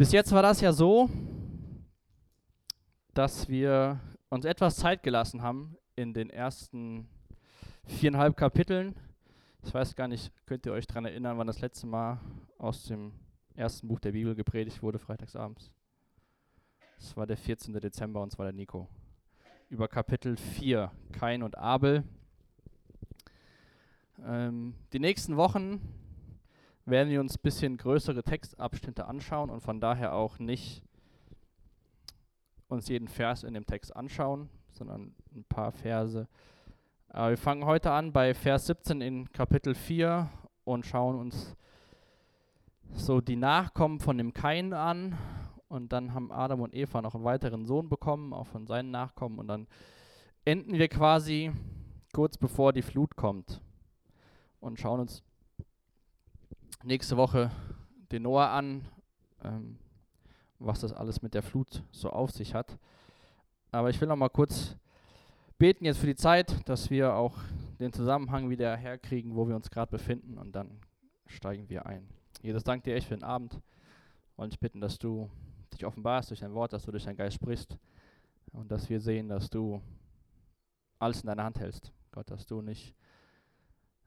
Bis jetzt war das ja so, dass wir uns etwas Zeit gelassen haben in den ersten viereinhalb Kapiteln. Ich weiß gar nicht, könnt ihr euch daran erinnern, wann das letzte Mal aus dem ersten Buch der Bibel gepredigt wurde, freitagsabends? Es war der 14. Dezember und zwar der Nico. Über Kapitel 4, Kain und Abel. Ähm, die nächsten Wochen werden wir uns ein bisschen größere Textabschnitte anschauen und von daher auch nicht uns jeden Vers in dem Text anschauen, sondern ein paar Verse. Aber wir fangen heute an bei Vers 17 in Kapitel 4 und schauen uns so die Nachkommen von dem Kain an. Und dann haben Adam und Eva noch einen weiteren Sohn bekommen, auch von seinen Nachkommen. Und dann enden wir quasi kurz bevor die Flut kommt und schauen uns nächste Woche den Noah an, ähm, was das alles mit der Flut so auf sich hat. Aber ich will noch mal kurz beten jetzt für die Zeit, dass wir auch den Zusammenhang wieder herkriegen, wo wir uns gerade befinden und dann steigen wir ein. Jesus, danke dir echt für den Abend und ich bitten, dass du dich offenbarst durch dein Wort, dass du durch deinen Geist sprichst und dass wir sehen, dass du alles in deiner Hand hältst. Gott, dass du nicht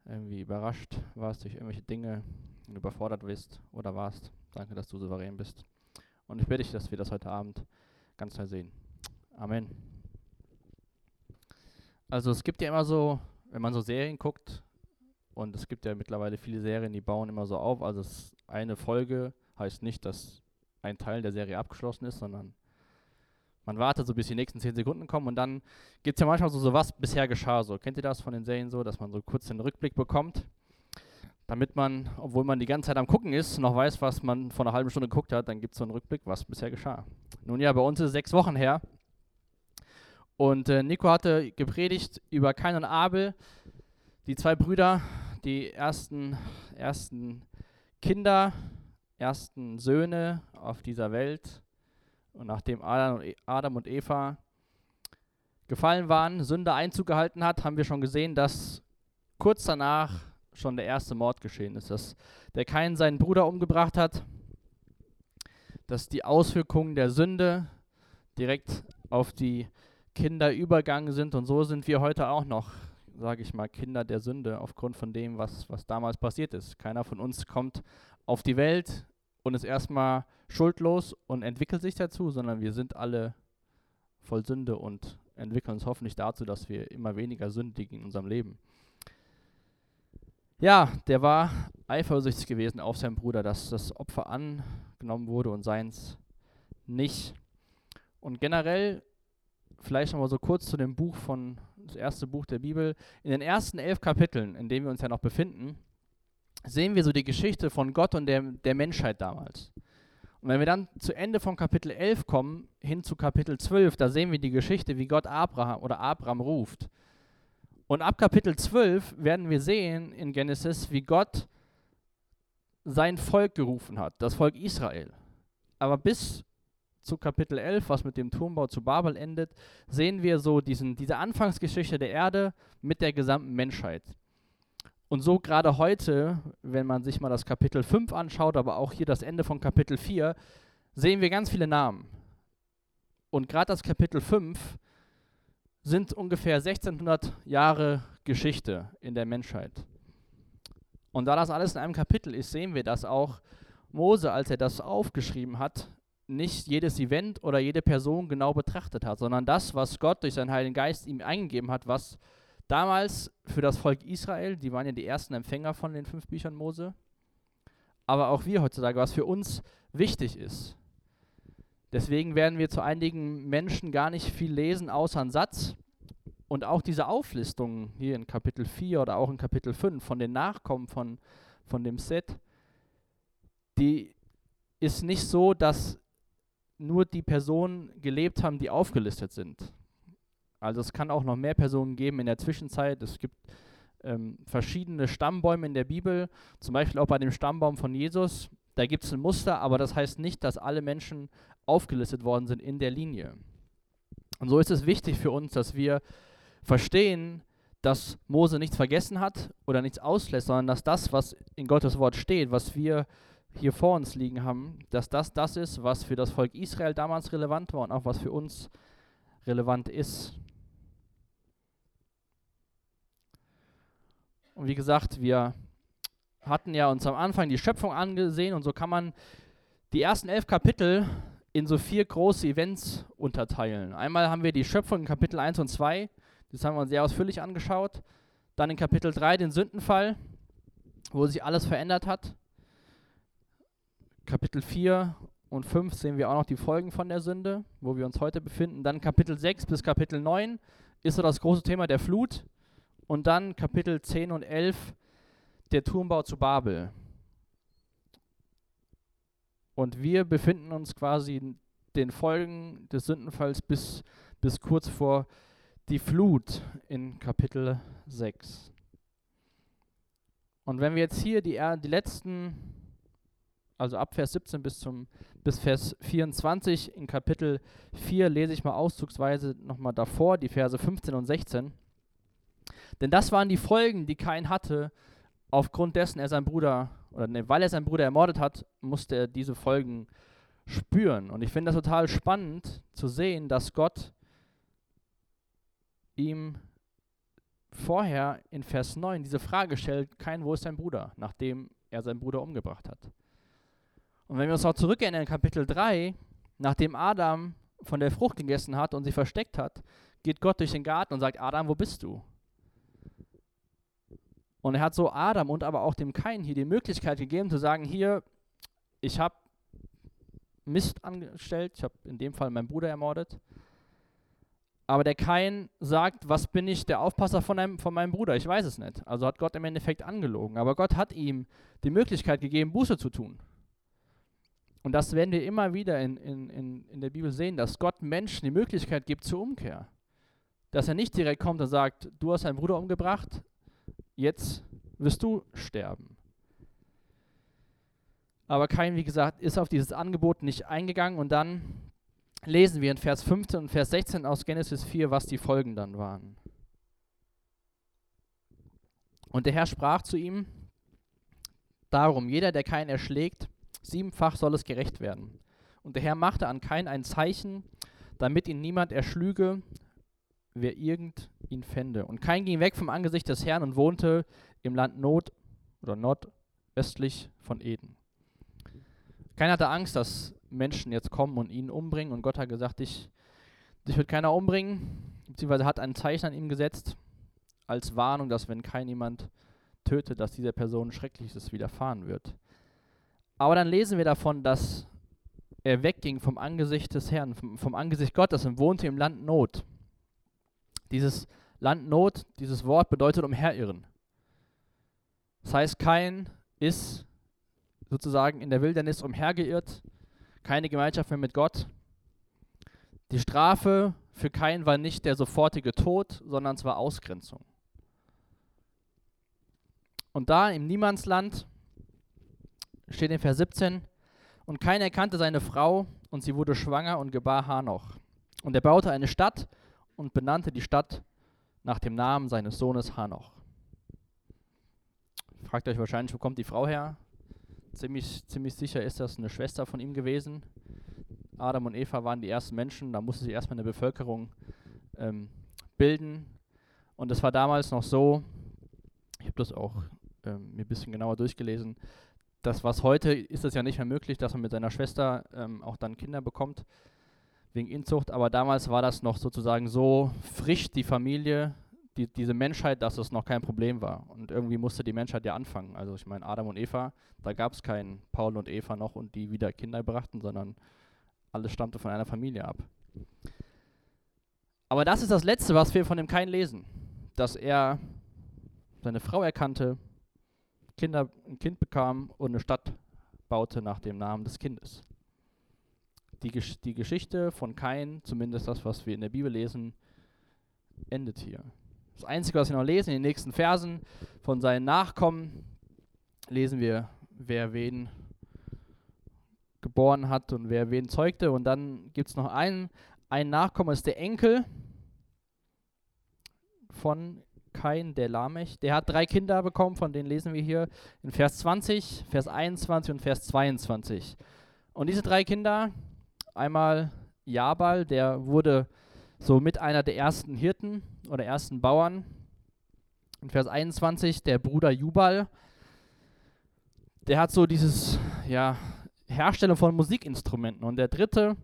irgendwie überrascht warst durch irgendwelche Dinge überfordert bist oder warst. Danke, dass du souverän bist. Und ich bitte dich, dass wir das heute Abend ganz neu sehen. Amen. Also es gibt ja immer so, wenn man so Serien guckt, und es gibt ja mittlerweile viele Serien, die bauen immer so auf. Also eine Folge heißt nicht, dass ein Teil der Serie abgeschlossen ist, sondern man wartet so, bis die nächsten 10 Sekunden kommen und dann gibt es ja manchmal so, so, was bisher geschah. So, kennt ihr das von den Serien so, dass man so kurz den Rückblick bekommt, damit man, obwohl man die ganze Zeit am Gucken ist, noch weiß, was man vor einer halben Stunde geguckt hat, dann gibt es so einen Rückblick, was bisher geschah. Nun ja, bei uns ist es sechs Wochen her und äh, Nico hatte gepredigt über Kain und Abel, die zwei Brüder, die ersten, ersten Kinder, ersten Söhne auf dieser Welt und nachdem e, Adam und Eva gefallen waren, Sünde Einzug gehalten hat, haben wir schon gesehen, dass kurz danach schon der erste Mord geschehen ist, dass der Kain seinen Bruder umgebracht hat, dass die Auswirkungen der Sünde direkt auf die Kinder übergangen sind und so sind wir heute auch noch, sage ich mal, Kinder der Sünde aufgrund von dem, was, was damals passiert ist. Keiner von uns kommt auf die Welt und ist erstmal schuldlos und entwickelt sich dazu, sondern wir sind alle voll Sünde und entwickeln uns hoffentlich dazu, dass wir immer weniger sündigen in unserem Leben. Ja, der war eifersüchtig gewesen auf seinen Bruder, dass das Opfer angenommen wurde und seins nicht. Und generell, vielleicht nochmal so kurz zu dem Buch von, das erste Buch der Bibel. In den ersten elf Kapiteln, in denen wir uns ja noch befinden, sehen wir so die Geschichte von Gott und der, der Menschheit damals. Und wenn wir dann zu Ende von Kapitel 11 kommen, hin zu Kapitel 12, da sehen wir die Geschichte, wie Gott Abraham oder Abraham ruft. Und ab Kapitel 12 werden wir sehen in Genesis, wie Gott sein Volk gerufen hat, das Volk Israel. Aber bis zu Kapitel 11, was mit dem Turmbau zu Babel endet, sehen wir so diesen, diese Anfangsgeschichte der Erde mit der gesamten Menschheit. Und so gerade heute, wenn man sich mal das Kapitel 5 anschaut, aber auch hier das Ende von Kapitel 4, sehen wir ganz viele Namen. Und gerade das Kapitel 5 sind ungefähr 1600 Jahre Geschichte in der Menschheit. Und da das alles in einem Kapitel ist, sehen wir, dass auch Mose, als er das aufgeschrieben hat, nicht jedes Event oder jede Person genau betrachtet hat, sondern das, was Gott durch seinen Heiligen Geist ihm eingegeben hat, was Damals für das Volk Israel, die waren ja die ersten Empfänger von den fünf Büchern Mose, aber auch wir heutzutage, was für uns wichtig ist. Deswegen werden wir zu einigen Menschen gar nicht viel lesen, außer einen Satz. Und auch diese Auflistung hier in Kapitel 4 oder auch in Kapitel 5 von den Nachkommen von, von dem Set, die ist nicht so, dass nur die Personen gelebt haben, die aufgelistet sind. Also es kann auch noch mehr Personen geben in der Zwischenzeit. Es gibt ähm, verschiedene Stammbäume in der Bibel, zum Beispiel auch bei dem Stammbaum von Jesus. Da gibt es ein Muster, aber das heißt nicht, dass alle Menschen aufgelistet worden sind in der Linie. Und so ist es wichtig für uns, dass wir verstehen, dass Mose nichts vergessen hat oder nichts auslässt, sondern dass das, was in Gottes Wort steht, was wir hier vor uns liegen haben, dass das das ist, was für das Volk Israel damals relevant war und auch was für uns relevant ist. Und wie gesagt, wir hatten ja uns am Anfang die Schöpfung angesehen und so kann man die ersten elf Kapitel in so vier große Events unterteilen. Einmal haben wir die Schöpfung in Kapitel 1 und 2, das haben wir uns sehr ausführlich angeschaut. Dann in Kapitel 3 den Sündenfall, wo sich alles verändert hat. Kapitel 4 und 5 sehen wir auch noch die Folgen von der Sünde, wo wir uns heute befinden. Dann Kapitel 6 bis Kapitel 9 ist so das große Thema der Flut. Und dann Kapitel 10 und 11 der Turmbau zu Babel. Und wir befinden uns quasi den Folgen des Sündenfalls bis, bis kurz vor die Flut in Kapitel 6. Und wenn wir jetzt hier die, die letzten, also ab Vers 17 bis, zum, bis Vers 24 in Kapitel 4 lese ich mal auszugsweise nochmal davor, die Verse 15 und 16. Denn das waren die Folgen, die Kain hatte, aufgrund dessen er seinen Bruder, oder ne, weil er seinen Bruder ermordet hat, musste er diese Folgen spüren. Und ich finde das total spannend zu sehen, dass Gott ihm vorher in Vers 9 diese Frage stellt, kein, wo ist dein Bruder, nachdem er seinen Bruder umgebracht hat. Und wenn wir uns auch zurückerinnern in Kapitel 3, nachdem Adam von der Frucht gegessen hat und sie versteckt hat, geht Gott durch den Garten und sagt, Adam, wo bist du? Und er hat so Adam und aber auch dem Kain hier die Möglichkeit gegeben zu sagen, hier, ich habe Mist angestellt, ich habe in dem Fall meinen Bruder ermordet, aber der Kain sagt, was bin ich, der Aufpasser von, einem, von meinem Bruder? Ich weiß es nicht. Also hat Gott im Endeffekt angelogen. Aber Gott hat ihm die Möglichkeit gegeben, Buße zu tun. Und das werden wir immer wieder in, in, in, in der Bibel sehen, dass Gott Menschen die Möglichkeit gibt zur Umkehr. Dass er nicht direkt kommt und sagt, du hast deinen Bruder umgebracht, jetzt wirst du sterben. Aber Kain, wie gesagt, ist auf dieses Angebot nicht eingegangen und dann lesen wir in Vers 15 und Vers 16 aus Genesis 4, was die Folgen dann waren. Und der Herr sprach zu ihm, darum, jeder, der keinen erschlägt, siebenfach soll es gerecht werden. Und der Herr machte an Kain ein Zeichen, damit ihn niemand erschlüge, wer irgend ihn fände. Und Kain ging weg vom Angesicht des Herrn und wohnte im Land Not oder nordöstlich von Eden. Keiner hatte Angst, dass Menschen jetzt kommen und ihn umbringen. Und Gott hat gesagt, dich, dich wird keiner umbringen, beziehungsweise hat ein Zeichen an ihm gesetzt, als Warnung, dass wenn kein jemand tötet, dass dieser Person Schreckliches widerfahren wird. Aber dann lesen wir davon, dass er wegging vom Angesicht des Herrn, vom, vom Angesicht Gottes und wohnte im Land Not. Dieses Land Not, dieses Wort bedeutet umherirren. Das heißt, kein ist sozusagen in der Wildernis umhergeirrt, keine Gemeinschaft mehr mit Gott. Die Strafe für Kain war nicht der sofortige Tod, sondern es war Ausgrenzung. Und da im Niemandsland steht in Vers 17, und Kain erkannte seine Frau, und sie wurde schwanger und gebar Hanoch. Und er baute eine Stadt und benannte die Stadt nach dem Namen seines Sohnes Hanoch. Fragt euch wahrscheinlich, wo kommt die Frau her? Ziemlich, ziemlich sicher ist das eine Schwester von ihm gewesen. Adam und Eva waren die ersten Menschen, da musste sich erstmal eine Bevölkerung ähm, bilden. Und es war damals noch so, ich habe das auch ähm, mir ein bisschen genauer durchgelesen, dass was heute ist es ja nicht mehr möglich, dass man mit seiner Schwester ähm, auch dann Kinder bekommt, wegen Inzucht, aber damals war das noch sozusagen so frisch, die Familie, die, diese Menschheit, dass es noch kein Problem war. Und irgendwie musste die Menschheit ja anfangen. Also ich meine, Adam und Eva, da gab es keinen Paul und Eva noch und die wieder Kinder brachten, sondern alles stammte von einer Familie ab. Aber das ist das Letzte, was wir von dem Kain lesen. Dass er seine Frau erkannte, Kinder, ein Kind bekam und eine Stadt baute nach dem Namen des Kindes. Die, Gesch die Geschichte von Kain, zumindest das, was wir in der Bibel lesen, endet hier. Das Einzige, was wir noch lesen in den nächsten Versen von seinen Nachkommen, lesen wir, wer wen geboren hat und wer wen zeugte. Und dann gibt es noch einen, ein Nachkommen, ist der Enkel von Kain, der Lamech. Der hat drei Kinder bekommen, von denen lesen wir hier in Vers 20, Vers 21 und Vers 22. Und diese drei Kinder, einmal Jabal, der wurde so mit einer der ersten Hirten oder ersten Bauern. In Vers 21 der Bruder Jubal, der hat so dieses, ja, Herstellung von Musikinstrumenten. Und der dritte,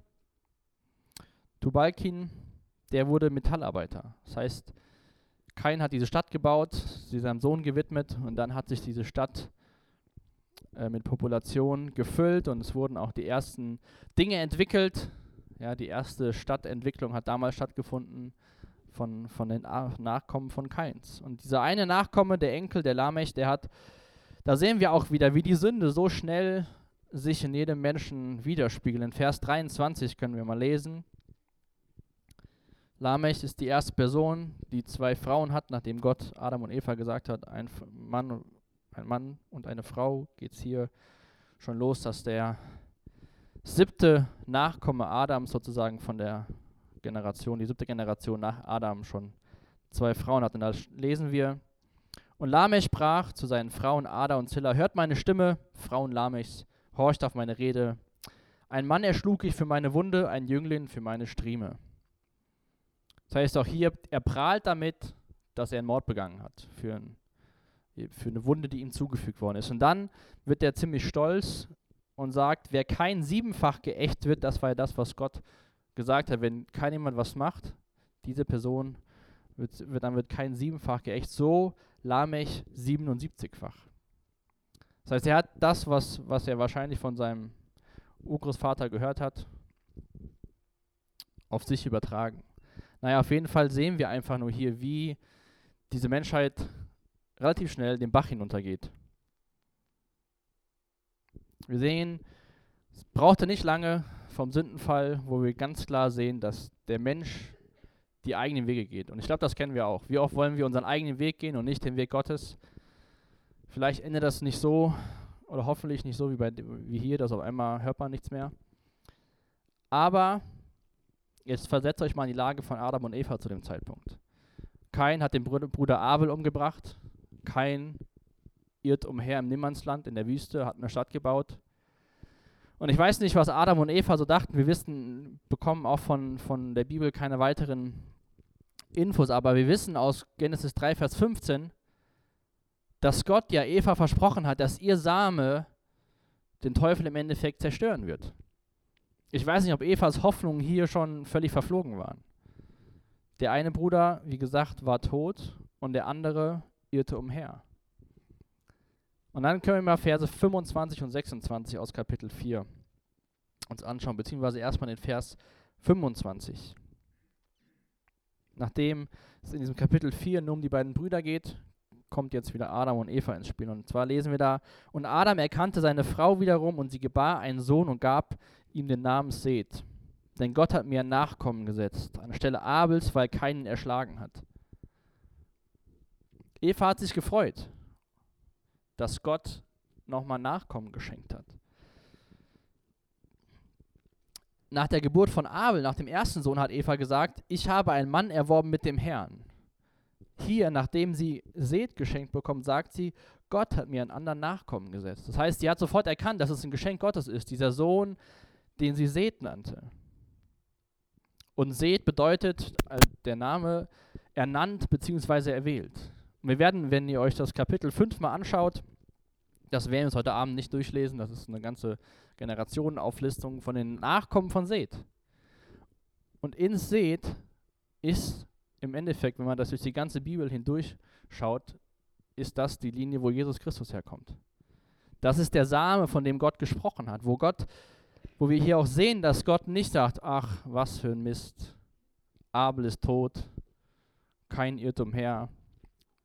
Tubalkin, der wurde Metallarbeiter. Das heißt, Kain hat diese Stadt gebaut, sie seinem Sohn gewidmet und dann hat sich diese Stadt äh, mit Population gefüllt und es wurden auch die ersten Dinge entwickelt. Ja, die erste Stadtentwicklung hat damals stattgefunden von, von den Nachkommen von Kains. Und dieser eine Nachkomme, der Enkel, der Lamech, der hat, da sehen wir auch wieder, wie die Sünde so schnell sich in jedem Menschen widerspiegelt. In Vers 23 können wir mal lesen. Lamech ist die erste Person, die zwei Frauen hat, nachdem Gott Adam und Eva gesagt hat, ein Mann, ein Mann und eine Frau, geht es hier schon los, dass der siebte Nachkomme Adams sozusagen von der Generation, die siebte Generation nach Adam schon zwei Frauen hat. Und da lesen wir, und Lamech sprach zu seinen Frauen Ada und Zilla, hört meine Stimme, Frauen Lamechs, horcht auf meine Rede. Ein Mann erschlug ich für meine Wunde, ein Jüngling für meine Strieme. Das heißt auch hier, er prahlt damit, dass er einen Mord begangen hat, für, ein, für eine Wunde, die ihm zugefügt worden ist. Und dann wird er ziemlich stolz und sagt, wer kein siebenfach geächt wird, das war ja das, was Gott gesagt hat, wenn kein jemand was macht, diese Person wird, wird dann wird kein siebenfach geächt, so Lamech 77-fach. Das heißt, er hat das, was, was er wahrscheinlich von seinem Urgroßvater gehört hat, auf sich übertragen. Naja, auf jeden Fall sehen wir einfach nur hier, wie diese Menschheit relativ schnell den Bach hinuntergeht. Wir sehen, es brauchte nicht lange vom Sündenfall, wo wir ganz klar sehen, dass der Mensch die eigenen Wege geht. Und ich glaube, das kennen wir auch. Wie oft wollen wir unseren eigenen Weg gehen und nicht den Weg Gottes? Vielleicht endet das nicht so oder hoffentlich nicht so wie, bei, wie hier, dass auf einmal hört man nichts mehr. Aber Jetzt versetzt euch mal in die Lage von Adam und Eva zu dem Zeitpunkt. Kain hat den Bruder Abel umgebracht. Kain irrt umher im Nimmernsland in der Wüste, hat eine Stadt gebaut. Und ich weiß nicht, was Adam und Eva so dachten. Wir wissen, bekommen auch von, von der Bibel keine weiteren Infos, aber wir wissen aus Genesis 3, Vers 15, dass Gott ja Eva versprochen hat, dass ihr Same den Teufel im Endeffekt zerstören wird. Ich weiß nicht, ob Evas Hoffnungen hier schon völlig verflogen waren. Der eine Bruder, wie gesagt, war tot und der andere irrte umher. Und dann können wir mal Verse 25 und 26 aus Kapitel 4 uns anschauen, beziehungsweise erstmal den Vers 25. Nachdem es in diesem Kapitel 4 nur um die beiden Brüder geht, kommt jetzt wieder Adam und Eva ins Spiel. Und zwar lesen wir da, und Adam erkannte seine Frau wiederum und sie gebar einen Sohn und gab ihm den Namen Seth. Denn Gott hat mir ein Nachkommen gesetzt, anstelle Abels, weil keinen erschlagen hat. Eva hat sich gefreut, dass Gott nochmal Nachkommen geschenkt hat. Nach der Geburt von Abel, nach dem ersten Sohn, hat Eva gesagt, ich habe einen Mann erworben mit dem Herrn. Hier, nachdem sie Seth geschenkt bekommt, sagt sie, Gott hat mir einen anderen Nachkommen gesetzt. Das heißt, sie hat sofort erkannt, dass es ein Geschenk Gottes ist. Dieser Sohn, den sie Seth nannte. Und Seth bedeutet äh, der Name ernannt bzw. erwählt. Wir werden, wenn ihr euch das Kapitel 5 mal anschaut, das werden wir uns heute Abend nicht durchlesen, das ist eine ganze Generationenauflistung von den Nachkommen von Seth. Und in Seth ist im Endeffekt, wenn man das durch die ganze Bibel hindurchschaut, ist das die Linie, wo Jesus Christus herkommt. Das ist der Same, von dem Gott gesprochen hat, wo Gott wo wir hier auch sehen, dass Gott nicht sagt, ach, was für ein Mist, Abel ist tot, kein Irrtum her,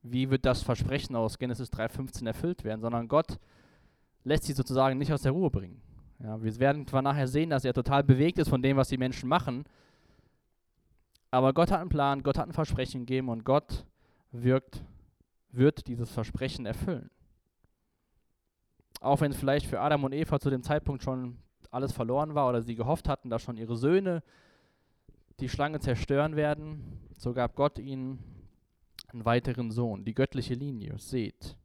wie wird das Versprechen aus Genesis 3,15 erfüllt werden, sondern Gott lässt sie sozusagen nicht aus der Ruhe bringen. Ja, wir werden zwar nachher sehen, dass er total bewegt ist von dem, was die Menschen machen, aber Gott hat einen Plan, Gott hat ein Versprechen gegeben und Gott wirkt, wird dieses Versprechen erfüllen. Auch wenn es vielleicht für Adam und Eva zu dem Zeitpunkt schon alles verloren war oder sie gehofft hatten, dass schon ihre Söhne die Schlange zerstören werden, so gab Gott ihnen einen weiteren Sohn, die göttliche Linie, seht.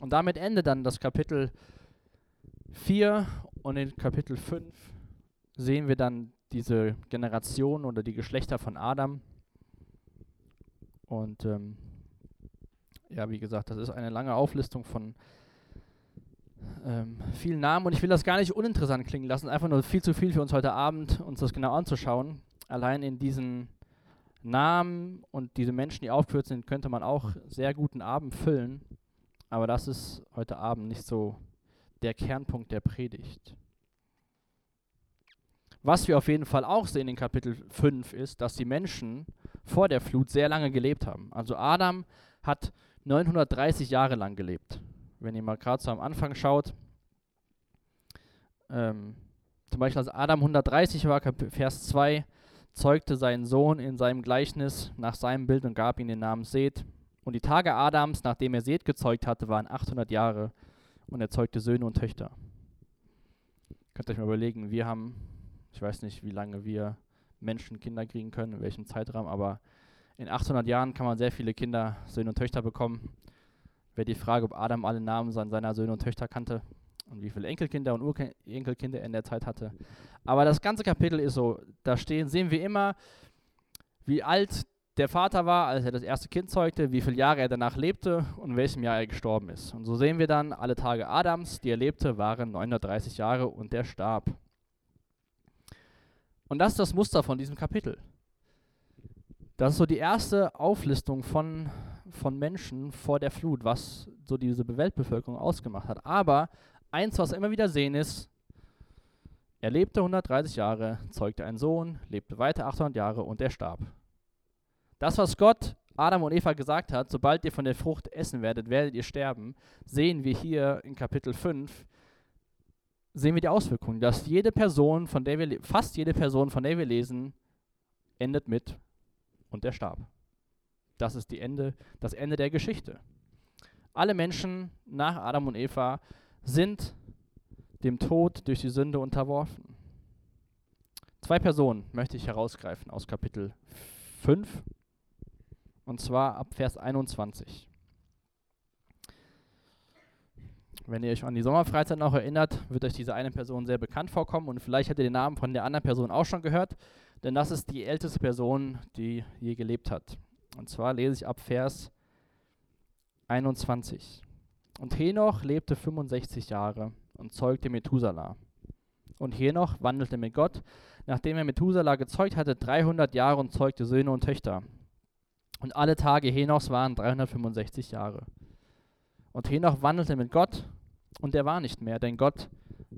Und damit endet dann das Kapitel 4 und in Kapitel 5 sehen wir dann diese Generation oder die Geschlechter von Adam. Und ähm, ja, wie gesagt, das ist eine lange Auflistung von ähm, vielen Namen und ich will das gar nicht uninteressant klingen lassen, einfach nur viel zu viel für uns heute Abend, uns das genau anzuschauen. Allein in diesen Namen und diese Menschen, die aufgeführt sind, könnte man auch sehr guten Abend füllen. Aber das ist heute Abend nicht so der Kernpunkt der Predigt. Was wir auf jeden Fall auch sehen in Kapitel 5 ist, dass die Menschen vor der Flut sehr lange gelebt haben. Also Adam hat 930 Jahre lang gelebt. Wenn ihr mal gerade so am Anfang schaut, ähm, zum Beispiel als Adam 130 war, Vers 2, zeugte seinen Sohn in seinem Gleichnis nach seinem Bild und gab ihm den Namen Seth. Und die Tage Adams, nachdem er Seth gezeugt hatte, waren 800 Jahre und er zeugte Söhne und Töchter. Könnt ihr euch mal überlegen, wir haben, ich weiß nicht, wie lange wir Menschen Kinder kriegen können, in welchem Zeitraum, aber in 800 Jahren kann man sehr viele Kinder, Söhne und Töchter bekommen. Wäre die Frage, ob Adam alle Namen seiner Söhne und Töchter kannte und wie viele Enkelkinder und Urenkelkinder er in der Zeit hatte. Aber das ganze Kapitel ist so, da stehen, sehen wir immer, wie alt der Vater war, als er das erste Kind zeugte, wie viele Jahre er danach lebte und in welchem Jahr er gestorben ist. Und so sehen wir dann, alle Tage Adams, die er lebte, waren 930 Jahre und er starb. Und das ist das Muster von diesem Kapitel. Das ist so die erste Auflistung von, von Menschen vor der Flut, was so diese Weltbevölkerung ausgemacht hat. Aber eins, was wir immer wieder sehen, ist, er lebte 130 Jahre, zeugte einen Sohn, lebte weiter 800 Jahre und er starb. Das, was Gott Adam und Eva gesagt hat, sobald ihr von der Frucht essen werdet, werdet ihr sterben, sehen wir hier in Kapitel 5, sehen wir die Auswirkungen, dass jede Person, von der wir, fast jede Person, von der wir lesen, endet mit und er starb. Das ist die Ende, das Ende der Geschichte. Alle Menschen nach Adam und Eva sind dem Tod durch die Sünde unterworfen. Zwei Personen möchte ich herausgreifen aus Kapitel 5 und zwar ab Vers 21. Wenn ihr euch an die Sommerfreizeit noch erinnert, wird euch diese eine Person sehr bekannt vorkommen und vielleicht habt ihr den Namen von der anderen Person auch schon gehört, denn das ist die älteste Person, die je gelebt hat. Und zwar lese ich ab Vers 21. Und Henoch lebte 65 Jahre und zeugte Methuselah. Und Henoch wandelte mit Gott, nachdem er Methuselah gezeugt hatte, 300 Jahre und zeugte Söhne und Töchter. Und alle Tage Henochs waren 365 Jahre. Und Henoch wandelte mit Gott, und er war nicht mehr, denn Gott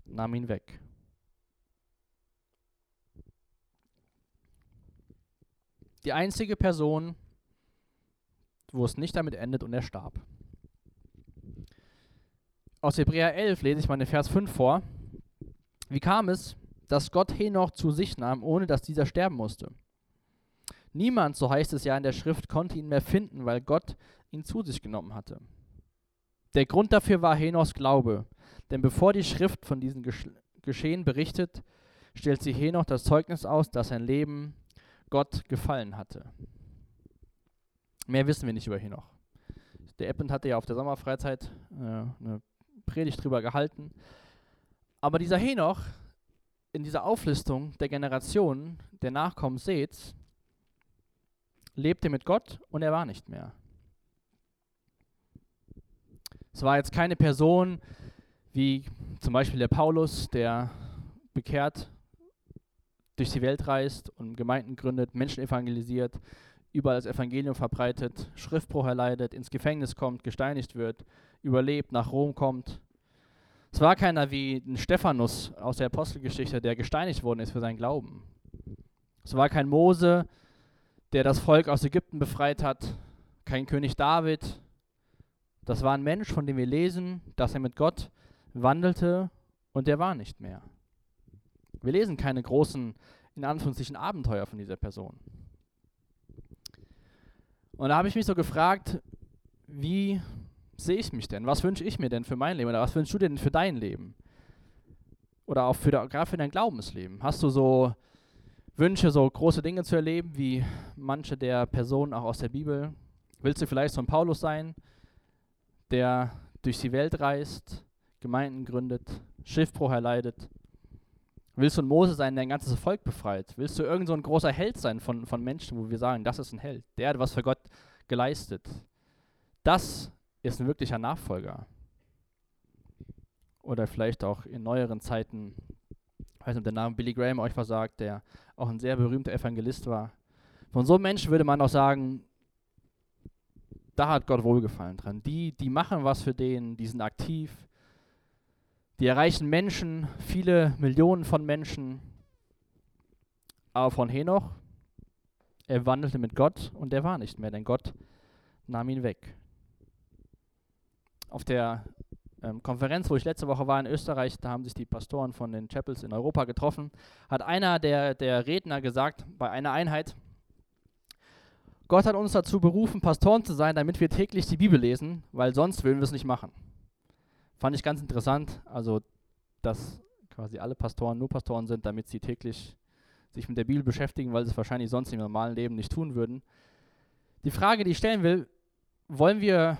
nahm ihn weg. Die einzige Person, wo es nicht damit endet und er starb. Aus Hebräer 11 lese ich mal den Vers 5 vor. Wie kam es, dass Gott Henoch zu sich nahm, ohne dass dieser sterben musste? Niemand, so heißt es ja in der Schrift, konnte ihn mehr finden, weil Gott ihn zu sich genommen hatte. Der Grund dafür war Henochs Glaube, denn bevor die Schrift von diesem Gesch Geschehen berichtet, stellt sie Henoch das Zeugnis aus, dass sein Leben Gott gefallen hatte. Mehr wissen wir nicht über Henoch. Der Eppend hatte ja auf der Sommerfreizeit äh, eine Predigt drüber gehalten. Aber dieser Henoch in dieser Auflistung der Generationen der Nachkommen Seths lebte mit Gott und er war nicht mehr. Es war jetzt keine Person wie zum Beispiel der Paulus, der bekehrt durch die Welt reist und Gemeinden gründet, Menschen evangelisiert, überall das Evangelium verbreitet, Schriftbruch erleidet, ins Gefängnis kommt, gesteinigt wird, überlebt, nach Rom kommt. Es war keiner wie ein Stephanus aus der Apostelgeschichte, der gesteinigt worden ist für seinen Glauben. Es war kein Mose, der das Volk aus Ägypten befreit hat, kein König David. Das war ein Mensch, von dem wir lesen, dass er mit Gott wandelte und der war nicht mehr. Wir lesen keine großen, in Anführungszeichen, Abenteuer von dieser Person. Und da habe ich mich so gefragt, wie sehe ich mich denn? Was wünsche ich mir denn für mein Leben? Oder was wünschst du dir denn für dein Leben? Oder auch für, gerade für dein Glaubensleben? Hast du so Wünsche, so große Dinge zu erleben, wie manche der Personen auch aus der Bibel? Willst du vielleicht so ein Paulus sein, der durch die Welt reist, Gemeinden gründet, Schiffbruch erleidet? Willst du ein Mose sein, der ein ganzes Volk befreit? Willst du irgend so ein großer Held sein von, von Menschen, wo wir sagen, das ist ein Held, der hat was für Gott geleistet? Das ist ein wirklicher Nachfolger. Oder vielleicht auch in neueren Zeiten, ich weiß nicht, ob der Name Billy Graham euch was sagt, der auch ein sehr berühmter Evangelist war. Von so einem Menschen würde man auch sagen, da hat Gott Wohlgefallen dran. Die, die machen was für den, die sind aktiv, die erreichen Menschen, viele Millionen von Menschen. Aber von Henoch, er wandelte mit Gott und er war nicht mehr, denn Gott nahm ihn weg. Auf der ähm, Konferenz, wo ich letzte Woche war in Österreich, da haben sich die Pastoren von den Chapels in Europa getroffen, hat einer der, der Redner gesagt, bei einer Einheit, Gott hat uns dazu berufen, Pastoren zu sein, damit wir täglich die Bibel lesen, weil sonst würden wir es nicht machen. Fand ich ganz interessant, also dass quasi alle Pastoren nur Pastoren sind, damit sie täglich sich mit der Bibel beschäftigen, weil sie es wahrscheinlich sonst im normalen Leben nicht tun würden. Die Frage, die ich stellen will, wollen wir,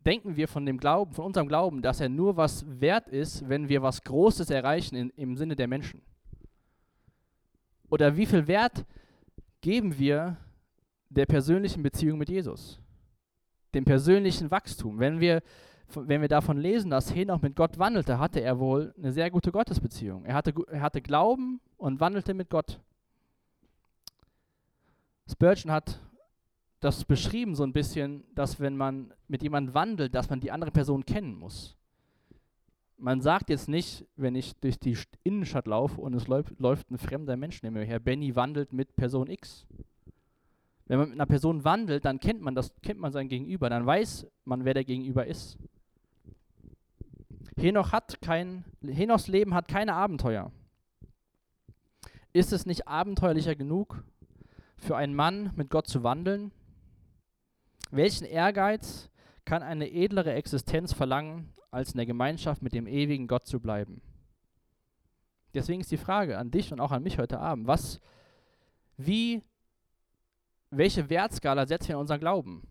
denken wir von dem Glauben, von unserem Glauben, dass er nur was wert ist, wenn wir was Großes erreichen in, im Sinne der Menschen? Oder wie viel Wert geben wir der persönlichen Beziehung mit Jesus? Dem persönlichen Wachstum. Wenn wir wenn wir davon lesen, dass Henoch mit Gott wandelte, hatte er wohl eine sehr gute Gottesbeziehung. Er hatte, er hatte Glauben und wandelte mit Gott. Spurgeon hat das beschrieben so ein bisschen, dass wenn man mit jemandem wandelt, dass man die andere Person kennen muss. Man sagt jetzt nicht, wenn ich durch die Innenstadt laufe und es läuft, läuft ein fremder Mensch neben mir her, Benny wandelt mit Person X. Wenn man mit einer Person wandelt, dann kennt man das, kennt man sein Gegenüber, dann weiß man, wer der Gegenüber ist. Henoch hat kein, Henochs Leben hat keine Abenteuer. Ist es nicht abenteuerlicher genug, für einen Mann mit Gott zu wandeln? Welchen Ehrgeiz kann eine edlere Existenz verlangen, als in der Gemeinschaft mit dem ewigen Gott zu bleiben? Deswegen ist die Frage an dich und auch an mich heute Abend, was, wie, welche Wertskala setzen wir in unseren Glauben?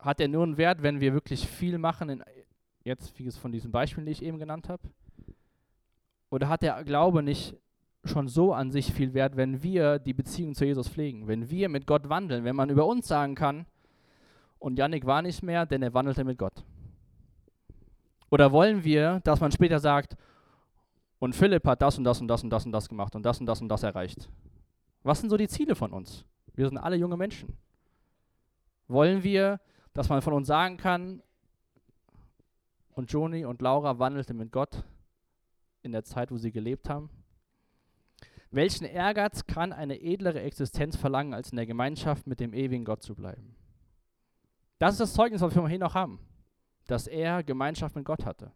Hat er nur einen Wert, wenn wir wirklich viel machen in jetzt wie es von diesen Beispielen, die ich eben genannt habe? Oder hat der Glaube nicht schon so an sich viel Wert, wenn wir die Beziehung zu Jesus pflegen, wenn wir mit Gott wandeln, wenn man über uns sagen kann, und Yannick war nicht mehr, denn er wandelte mit Gott? Oder wollen wir, dass man später sagt, und Philipp hat das und das und das und das und das gemacht und das und das und das erreicht? Was sind so die Ziele von uns? Wir sind alle junge Menschen. Wollen wir, dass man von uns sagen kann, und Joni und Laura wandelten mit Gott in der Zeit, wo sie gelebt haben. Welchen Ehrgeiz kann eine edlere Existenz verlangen, als in der Gemeinschaft mit dem ewigen Gott zu bleiben? Das ist das Zeugnis, was wir hier noch haben, dass er Gemeinschaft mit Gott hatte.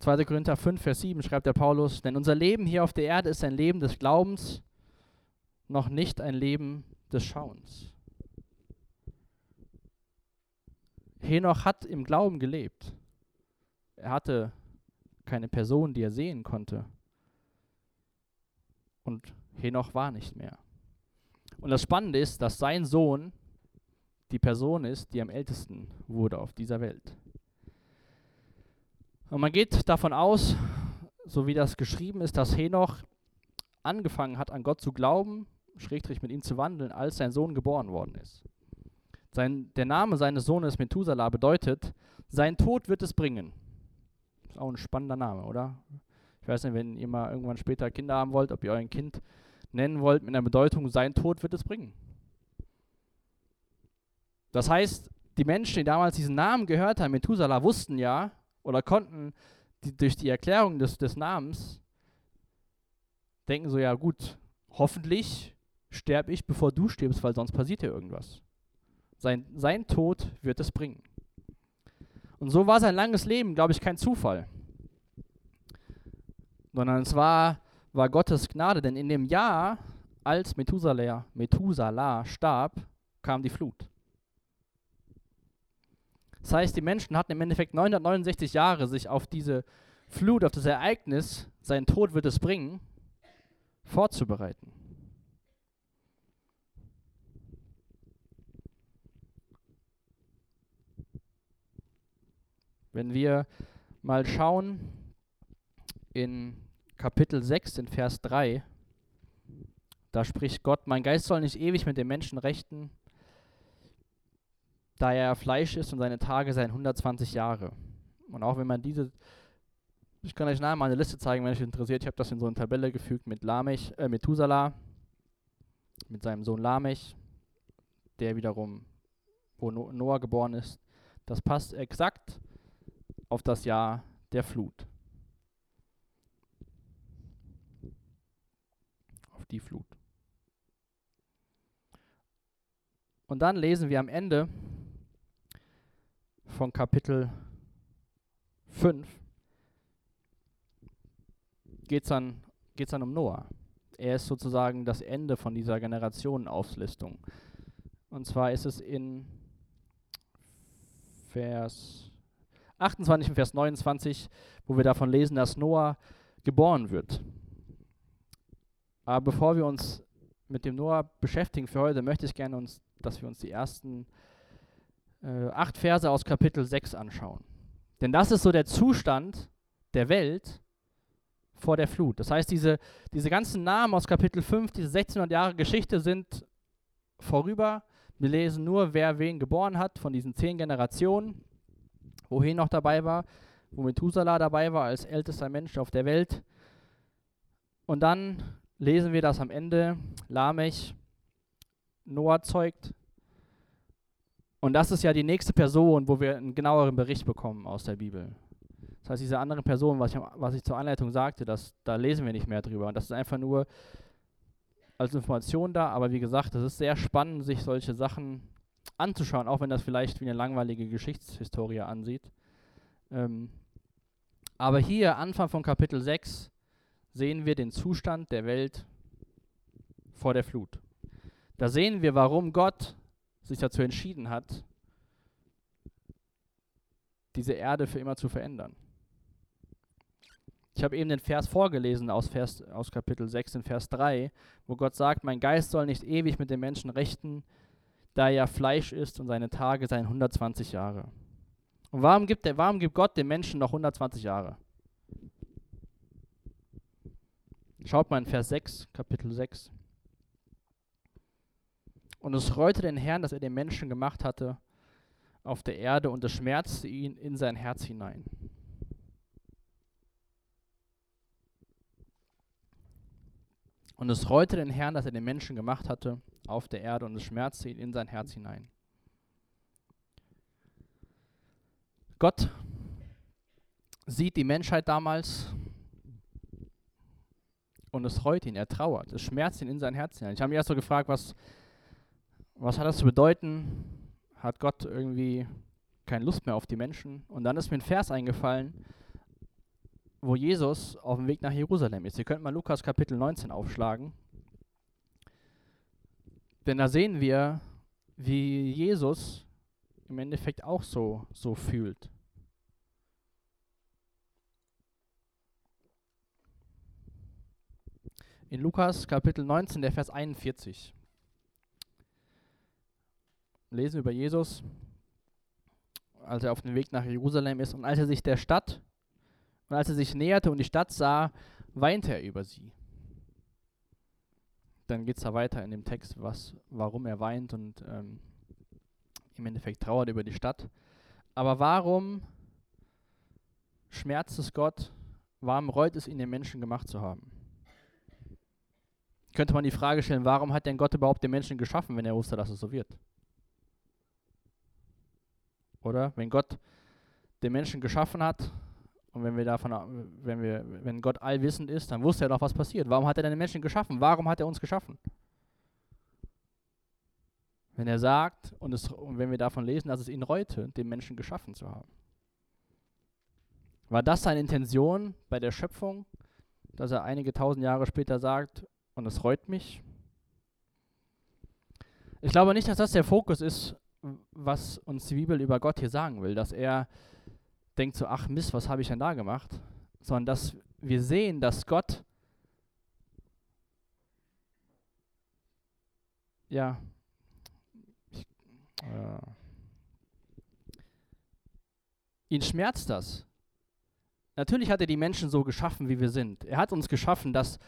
2. Korinther 5, Vers 7 schreibt der Paulus, denn unser Leben hier auf der Erde ist ein Leben des Glaubens, noch nicht ein Leben des Schauens. Henoch hat im Glauben gelebt. Er hatte keine Person, die er sehen konnte. Und Henoch war nicht mehr. Und das Spannende ist, dass sein Sohn die Person ist, die am ältesten wurde auf dieser Welt. Und man geht davon aus, so wie das geschrieben ist, dass Henoch angefangen hat, an Gott zu glauben, schrägstrich mit ihm zu wandeln, als sein Sohn geboren worden ist. Sein, der Name seines Sohnes Methuselah bedeutet, sein Tod wird es bringen. Ist auch ein spannender Name, oder? Ich weiß nicht, wenn ihr mal irgendwann später Kinder haben wollt, ob ihr euer Kind nennen wollt mit einer Bedeutung, sein Tod wird es bringen. Das heißt, die Menschen, die damals diesen Namen gehört haben, Methuselah, wussten ja oder konnten die, durch die Erklärung des, des Namens denken so, ja gut, hoffentlich sterbe ich, bevor du stirbst, weil sonst passiert ja irgendwas. Sein, sein Tod wird es bringen. Und so war sein langes Leben, glaube ich, kein Zufall. Sondern es war, war Gottes Gnade, denn in dem Jahr, als Methuselah, Methuselah starb, kam die Flut. Das heißt, die Menschen hatten im Endeffekt 969 Jahre, sich auf diese Flut, auf das Ereignis, seinen Tod wird es bringen, vorzubereiten. Wenn wir mal schauen in Kapitel 6, in Vers 3, da spricht Gott, mein Geist soll nicht ewig mit den Menschen rechten, da er Fleisch ist und seine Tage seien 120 Jahre. Und auch wenn man diese, ich kann euch nachher mal eine Liste zeigen, wenn euch interessiert, ich habe das in so eine Tabelle gefügt mit Lamech, äh, Methuselah, mit seinem Sohn Lamech, der wiederum, wo Noah geboren ist. Das passt exakt auf das Jahr der Flut. Auf die Flut. Und dann lesen wir am Ende von Kapitel 5, geht es dann, geht's dann um Noah. Er ist sozusagen das Ende von dieser Generationenauflistung. Und zwar ist es in Vers 28 und Vers 29, wo wir davon lesen, dass Noah geboren wird. Aber bevor wir uns mit dem Noah beschäftigen für heute, möchte ich gerne, uns, dass wir uns die ersten äh, acht Verse aus Kapitel 6 anschauen. Denn das ist so der Zustand der Welt vor der Flut. Das heißt, diese, diese ganzen Namen aus Kapitel 5, diese 1600 Jahre Geschichte sind vorüber. Wir lesen nur, wer wen geboren hat von diesen zehn Generationen wo noch dabei war, wo Methuselah dabei war als ältester Mensch auf der Welt. Und dann lesen wir, dass am Ende Lamech Noah zeugt. Und das ist ja die nächste Person, wo wir einen genaueren Bericht bekommen aus der Bibel. Das heißt, diese andere Person, was ich, was ich zur Anleitung sagte, das, da lesen wir nicht mehr drüber. Und das ist einfach nur als Information da. Aber wie gesagt, es ist sehr spannend, sich solche Sachen anzuschauen, auch wenn das vielleicht wie eine langweilige Geschichtshistorie ansieht. Ähm, aber hier, Anfang von Kapitel 6, sehen wir den Zustand der Welt vor der Flut. Da sehen wir, warum Gott sich dazu entschieden hat, diese Erde für immer zu verändern. Ich habe eben den Vers vorgelesen aus, Vers, aus Kapitel 6 in Vers 3, wo Gott sagt, mein Geist soll nicht ewig mit den Menschen rechten, da er Fleisch ist und seine Tage seien 120 Jahre. Und warum gibt, der, warum gibt Gott den Menschen noch 120 Jahre? Schaut mal in Vers 6, Kapitel 6. Und es reute den Herrn, dass er den Menschen gemacht hatte auf der Erde und es schmerzte ihn in sein Herz hinein. Und es reute den Herrn, dass er den Menschen gemacht hatte auf der Erde und es schmerzte ihn in sein Herz hinein. Gott sieht die Menschheit damals und es reut ihn, er trauert, es schmerzt ihn in sein Herz hinein. Ich habe mich erst so gefragt, was, was hat das zu bedeuten? Hat Gott irgendwie keine Lust mehr auf die Menschen? Und dann ist mir ein Vers eingefallen, wo Jesus auf dem Weg nach Jerusalem ist. Ihr könnt mal Lukas Kapitel 19 aufschlagen. Denn da sehen wir, wie Jesus im Endeffekt auch so, so fühlt. In Lukas Kapitel 19, der Vers 41 lesen über Jesus, als er auf dem Weg nach Jerusalem ist und als er sich der Stadt und als er sich näherte und die Stadt sah, weinte er über sie. Dann geht es da weiter in dem Text, was, warum er weint und ähm, im Endeffekt trauert über die Stadt. Aber warum schmerzt es Gott? Warum reut es ihn, den Menschen gemacht zu haben? Könnte man die Frage stellen, warum hat denn Gott überhaupt den Menschen geschaffen, wenn er wusste, dass es so wird? Oder? Wenn Gott den Menschen geschaffen hat, und wenn wir davon, wenn wir, wenn Gott allwissend ist, dann wusste er doch, was passiert. Warum hat er denn den Menschen geschaffen? Warum hat er uns geschaffen? Wenn er sagt, und, es, und wenn wir davon lesen, dass es ihn reute, den Menschen geschaffen zu haben. War das seine Intention bei der Schöpfung, dass er einige tausend Jahre später sagt, und es reut mich? Ich glaube nicht, dass das der Fokus ist, was uns die Bibel über Gott hier sagen will, dass er denkt so, ach Mist, was habe ich denn da gemacht? sondern dass wir sehen, dass Gott ja ich, äh, ihn schmerzt das. Natürlich hat er die Menschen so geschaffen, wie wir sind. Er hat uns geschaffen, dass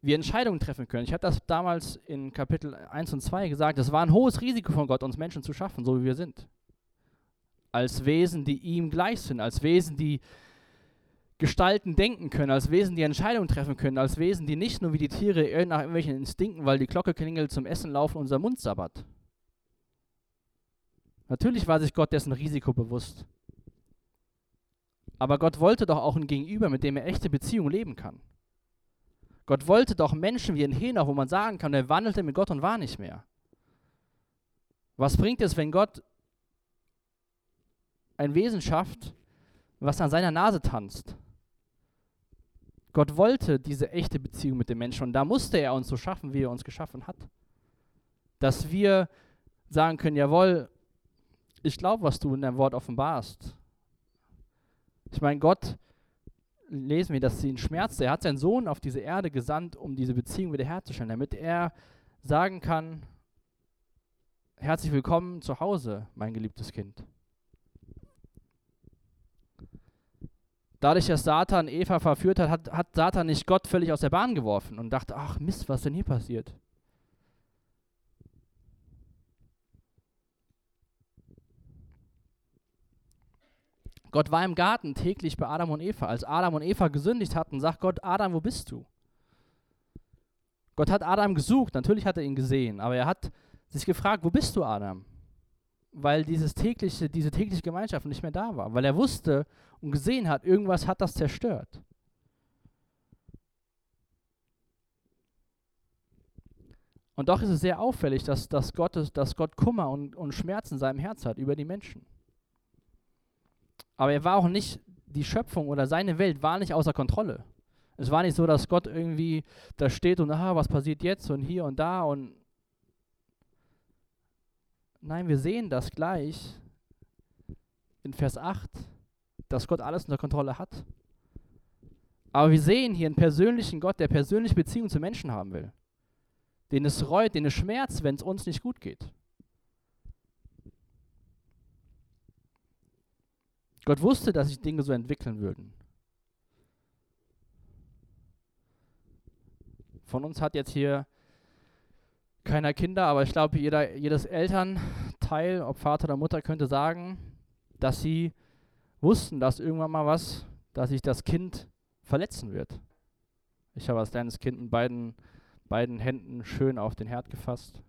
wir Entscheidungen treffen können. Ich habe das damals in Kapitel 1 und 2 gesagt, es war ein hohes Risiko von Gott, uns Menschen zu schaffen, so wie wir sind. Als Wesen, die ihm gleich sind, als Wesen, die gestalten, denken können, als Wesen, die Entscheidungen treffen können, als Wesen, die nicht nur wie die Tiere nach irgendwelchen Instinkten, weil die Glocke klingelt, zum Essen laufen, unser Mund sabbert. Natürlich war sich Gott dessen Risiko bewusst. Aber Gott wollte doch auch ein Gegenüber, mit dem er echte Beziehungen leben kann. Gott wollte doch Menschen wie ein Henoch, wo man sagen kann, er wandelte mit Gott und war nicht mehr. Was bringt es, wenn Gott ein Wesen schafft, was an seiner Nase tanzt? Gott wollte diese echte Beziehung mit dem Menschen und da musste er uns so schaffen, wie er uns geschaffen hat. Dass wir sagen können, jawohl, ich glaube, was du in deinem Wort offenbarst. Ich meine, Gott lesen wir, dass sie ihn schmerzte. Er hat seinen Sohn auf diese Erde gesandt, um diese Beziehung wiederherzustellen, damit er sagen kann, herzlich willkommen zu Hause, mein geliebtes Kind. Dadurch, dass Satan Eva verführt hat, hat, hat Satan nicht Gott völlig aus der Bahn geworfen und dachte, ach Mist, was denn hier passiert? Gott war im Garten täglich bei Adam und Eva. Als Adam und Eva gesündigt hatten, sagt Gott, Adam, wo bist du? Gott hat Adam gesucht, natürlich hat er ihn gesehen, aber er hat sich gefragt, wo bist du, Adam? Weil dieses tägliche, diese tägliche Gemeinschaft nicht mehr da war, weil er wusste und gesehen hat, irgendwas hat das zerstört. Und doch ist es sehr auffällig, dass, dass, Gott, dass Gott Kummer und, und Schmerz in seinem Herz hat über die Menschen. Aber er war auch nicht, die Schöpfung oder seine Welt war nicht außer Kontrolle. Es war nicht so, dass Gott irgendwie da steht und, aha, was passiert jetzt und hier und da und. Nein, wir sehen das gleich in Vers 8, dass Gott alles unter Kontrolle hat. Aber wir sehen hier einen persönlichen Gott, der persönliche Beziehungen zu Menschen haben will. Den es reut, den es schmerzt, wenn es uns nicht gut geht. Gott wusste, dass sich Dinge so entwickeln würden. Von uns hat jetzt hier keiner Kinder, aber ich glaube, jeder, jedes Elternteil, ob Vater oder Mutter, könnte sagen, dass sie wussten, dass irgendwann mal was, dass sich das Kind verletzen wird. Ich habe als kleines Kind mit beiden, beiden Händen schön auf den Herd gefasst.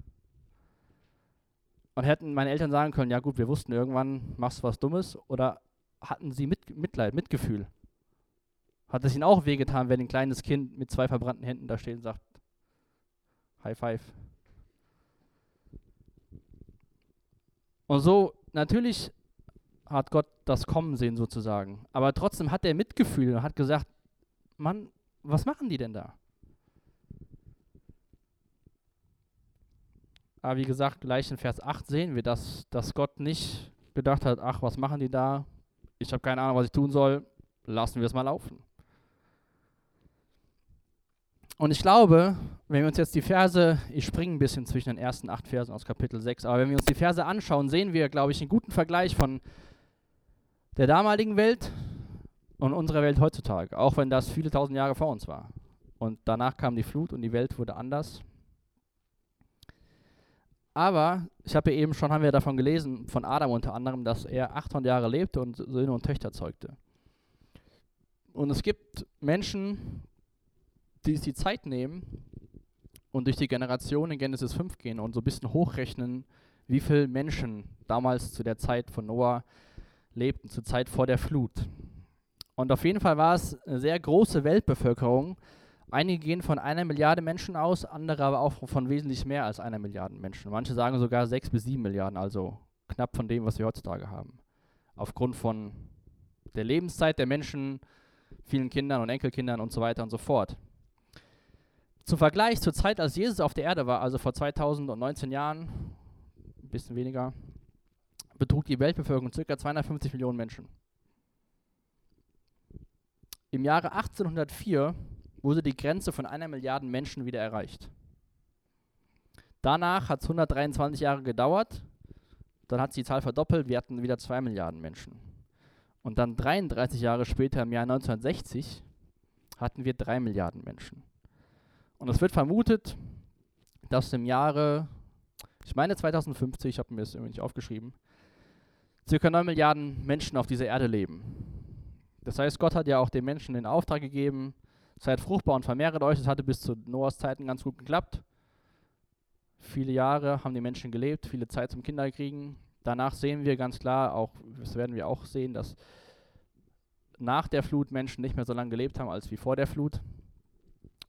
Und hätten meine Eltern sagen können, ja gut, wir wussten irgendwann, machst du was Dummes oder hatten sie mit, Mitleid, Mitgefühl. Hat es ihnen auch wehgetan, wenn ein kleines Kind mit zwei verbrannten Händen da steht und sagt, High Five. Und so, natürlich hat Gott das Kommen sehen sozusagen. Aber trotzdem hat er Mitgefühl und hat gesagt, Mann, was machen die denn da? Aber wie gesagt, gleich in Vers 8 sehen wir, dass, dass Gott nicht gedacht hat, ach, was machen die da? ich habe keine Ahnung, was ich tun soll, lassen wir es mal laufen. Und ich glaube, wenn wir uns jetzt die Verse, ich springe ein bisschen zwischen den ersten acht Versen aus Kapitel 6, aber wenn wir uns die Verse anschauen, sehen wir, glaube ich, einen guten Vergleich von der damaligen Welt und unserer Welt heutzutage, auch wenn das viele tausend Jahre vor uns war. Und danach kam die Flut und die Welt wurde anders. Aber ich habe ja eben schon, haben wir davon gelesen, von Adam unter anderem, dass er 800 Jahre lebte und Söhne und Töchter zeugte. Und es gibt Menschen, die sich die Zeit nehmen und durch die Generation in Genesis 5 gehen und so ein bisschen hochrechnen, wie viele Menschen damals zu der Zeit von Noah lebten, zur Zeit vor der Flut. Und auf jeden Fall war es eine sehr große Weltbevölkerung, Einige gehen von einer Milliarde Menschen aus, andere aber auch von wesentlich mehr als einer Milliarde Menschen. Manche sagen sogar sechs bis sieben Milliarden, also knapp von dem, was wir heutzutage haben. Aufgrund von der Lebenszeit der Menschen, vielen Kindern und Enkelkindern und so weiter und so fort. Zum Vergleich zur Zeit, als Jesus auf der Erde war, also vor 2019 Jahren, ein bisschen weniger, betrug die Weltbevölkerung ca. 250 Millionen Menschen. Im Jahre 1804 wurde die Grenze von einer Milliarde Menschen wieder erreicht. Danach hat es 123 Jahre gedauert, dann hat sich die Zahl verdoppelt, wir hatten wieder 2 Milliarden Menschen. Und dann 33 Jahre später, im Jahr 1960, hatten wir 3 Milliarden Menschen. Und es wird vermutet, dass im Jahre, ich meine 2050, ich habe mir das irgendwie nicht aufgeschrieben, circa 9 Milliarden Menschen auf dieser Erde leben. Das heißt, Gott hat ja auch den Menschen den Auftrag gegeben, seid fruchtbar und vermehret euch. Das hatte bis zu Noahs Zeiten ganz gut geklappt. Viele Jahre haben die Menschen gelebt, viele Zeit zum Kinderkriegen. Danach sehen wir ganz klar, auch das werden wir auch sehen, dass nach der Flut Menschen nicht mehr so lange gelebt haben als wie vor der Flut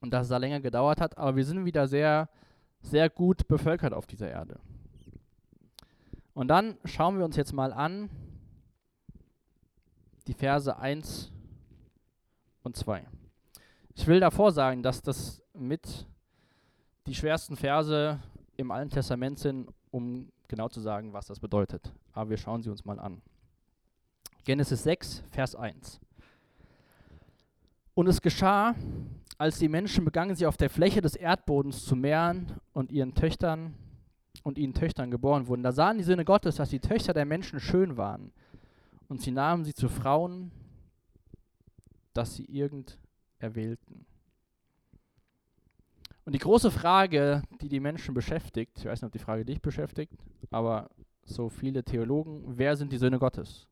und dass es da länger gedauert hat. Aber wir sind wieder sehr, sehr gut bevölkert auf dieser Erde. Und dann schauen wir uns jetzt mal an die Verse 1 und 2. Ich will davor sagen, dass das mit die schwersten Verse im Alten Testament sind, um genau zu sagen, was das bedeutet. Aber wir schauen sie uns mal an. Genesis 6, Vers 1. Und es geschah, als die Menschen begannen, sich auf der Fläche des Erdbodens zu mehren und ihren Töchtern und ihnen Töchtern geboren wurden. Da sahen die Söhne Gottes, dass die Töchter der Menschen schön waren. Und sie nahmen sie zu Frauen, dass sie irgend erwählten. Und die große Frage, die die Menschen beschäftigt, ich weiß nicht, ob die Frage dich beschäftigt, aber so viele Theologen, wer sind die Söhne Gottes?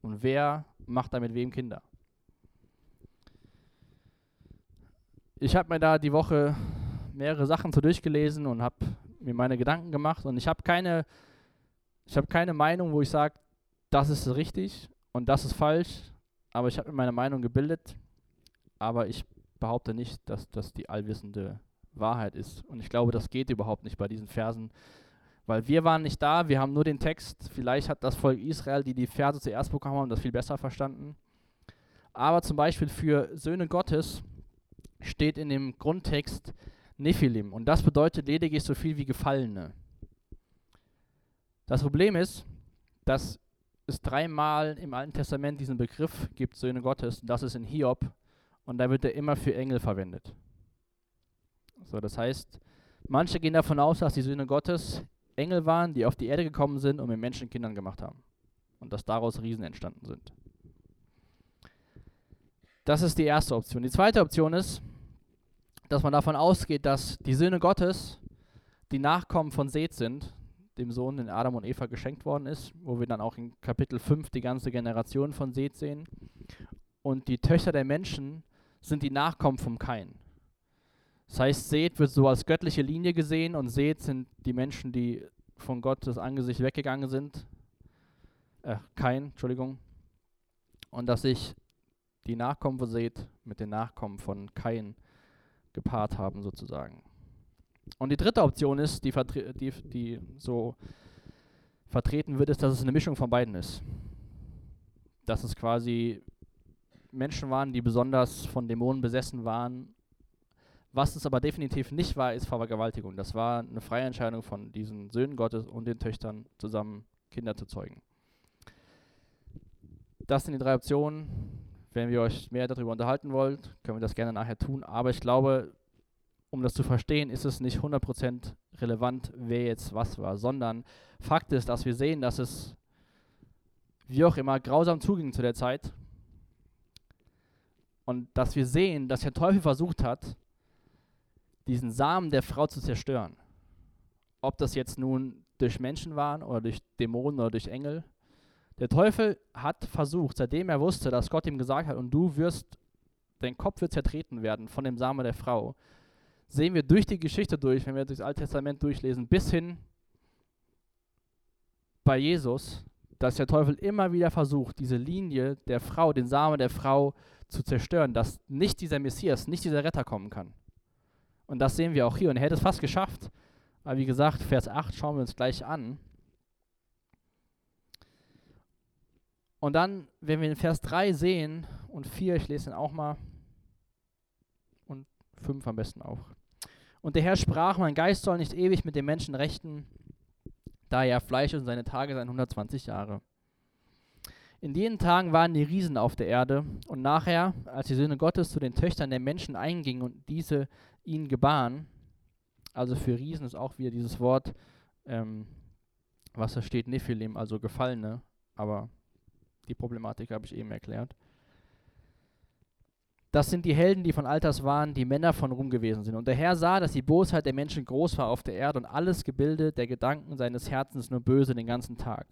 Und wer macht damit wem Kinder? Ich habe mir da die Woche mehrere Sachen zu durchgelesen und habe mir meine Gedanken gemacht und ich habe keine, ich habe keine Meinung, wo ich sage, das ist richtig und das ist falsch, aber ich habe mir meine Meinung gebildet, aber ich behaupte nicht, dass das die allwissende Wahrheit ist. Und ich glaube, das geht überhaupt nicht bei diesen Versen, weil wir waren nicht da, wir haben nur den Text. Vielleicht hat das Volk Israel, die die Verse zuerst bekommen haben, das viel besser verstanden. Aber zum Beispiel für Söhne Gottes steht in dem Grundtext Nephilim. Und das bedeutet lediglich so viel wie Gefallene. Das Problem ist, dass es dreimal im Alten Testament diesen Begriff gibt, Söhne Gottes. Das ist in Hiob. Und da wird er immer für Engel verwendet. So, das heißt, manche gehen davon aus, dass die Söhne Gottes Engel waren, die auf die Erde gekommen sind und mit Menschen Kindern gemacht haben. Und dass daraus Riesen entstanden sind. Das ist die erste Option. Die zweite Option ist, dass man davon ausgeht, dass die Söhne Gottes die Nachkommen von Seth sind, dem Sohn, den Adam und Eva geschenkt worden ist, wo wir dann auch in Kapitel 5 die ganze Generation von Seth sehen. Und die Töchter der Menschen sind die Nachkommen vom Kain. Das heißt, Seth wird so als göttliche Linie gesehen und Seth sind die Menschen, die von Gottes Angesicht weggegangen sind. Äh, Kain, Entschuldigung. Und dass sich die Nachkommen von Seth mit den Nachkommen von Kain gepaart haben, sozusagen. Und die dritte Option ist, die, die, die so vertreten wird, ist, dass es eine Mischung von beiden ist. Dass es quasi Menschen waren, die besonders von Dämonen besessen waren. Was es aber definitiv nicht war, ist Vergewaltigung. Das war eine freie Entscheidung von diesen Söhnen Gottes und den Töchtern, zusammen Kinder zu zeugen. Das sind die drei Optionen. Wenn ihr euch mehr darüber unterhalten wollt, können wir das gerne nachher tun. Aber ich glaube, um das zu verstehen, ist es nicht 100% relevant, wer jetzt was war, sondern Fakt ist, dass wir sehen, dass es wie auch immer grausam zuging zu der Zeit und dass wir sehen, dass der Teufel versucht hat, diesen Samen der Frau zu zerstören. Ob das jetzt nun durch Menschen waren oder durch Dämonen oder durch Engel. Der Teufel hat versucht, seitdem er wusste, dass Gott ihm gesagt hat, und du wirst, dein Kopf wird zertreten werden von dem Samen der Frau, sehen wir durch die Geschichte durch, wenn wir das Alte Testament durchlesen, bis hin bei Jesus, dass der Teufel immer wieder versucht, diese Linie der Frau, den Samen der Frau zu zerstören, dass nicht dieser Messias, nicht dieser Retter kommen kann. Und das sehen wir auch hier. Und er hätte es fast geschafft. Aber wie gesagt, Vers 8 schauen wir uns gleich an. Und dann, wenn wir in Vers 3 sehen und 4, ich lese ihn auch mal, und 5 am besten auch. Und der Herr sprach, mein Geist soll nicht ewig mit den Menschen rechten, da er Fleisch und seine Tage seien 120 Jahre. In jenen Tagen waren die Riesen auf der Erde und nachher, als die Söhne Gottes zu den Töchtern der Menschen eingingen und diese ihnen gebaren, also für Riesen ist auch wieder dieses Wort, ähm, was da steht, Nephilim, also Gefallene, aber die Problematik habe ich eben erklärt. Das sind die Helden, die von Alters waren, die Männer von Ruhm gewesen sind. Und der Herr sah, dass die Bosheit der Menschen groß war auf der Erde und alles Gebilde der Gedanken seines Herzens nur böse den ganzen Tag.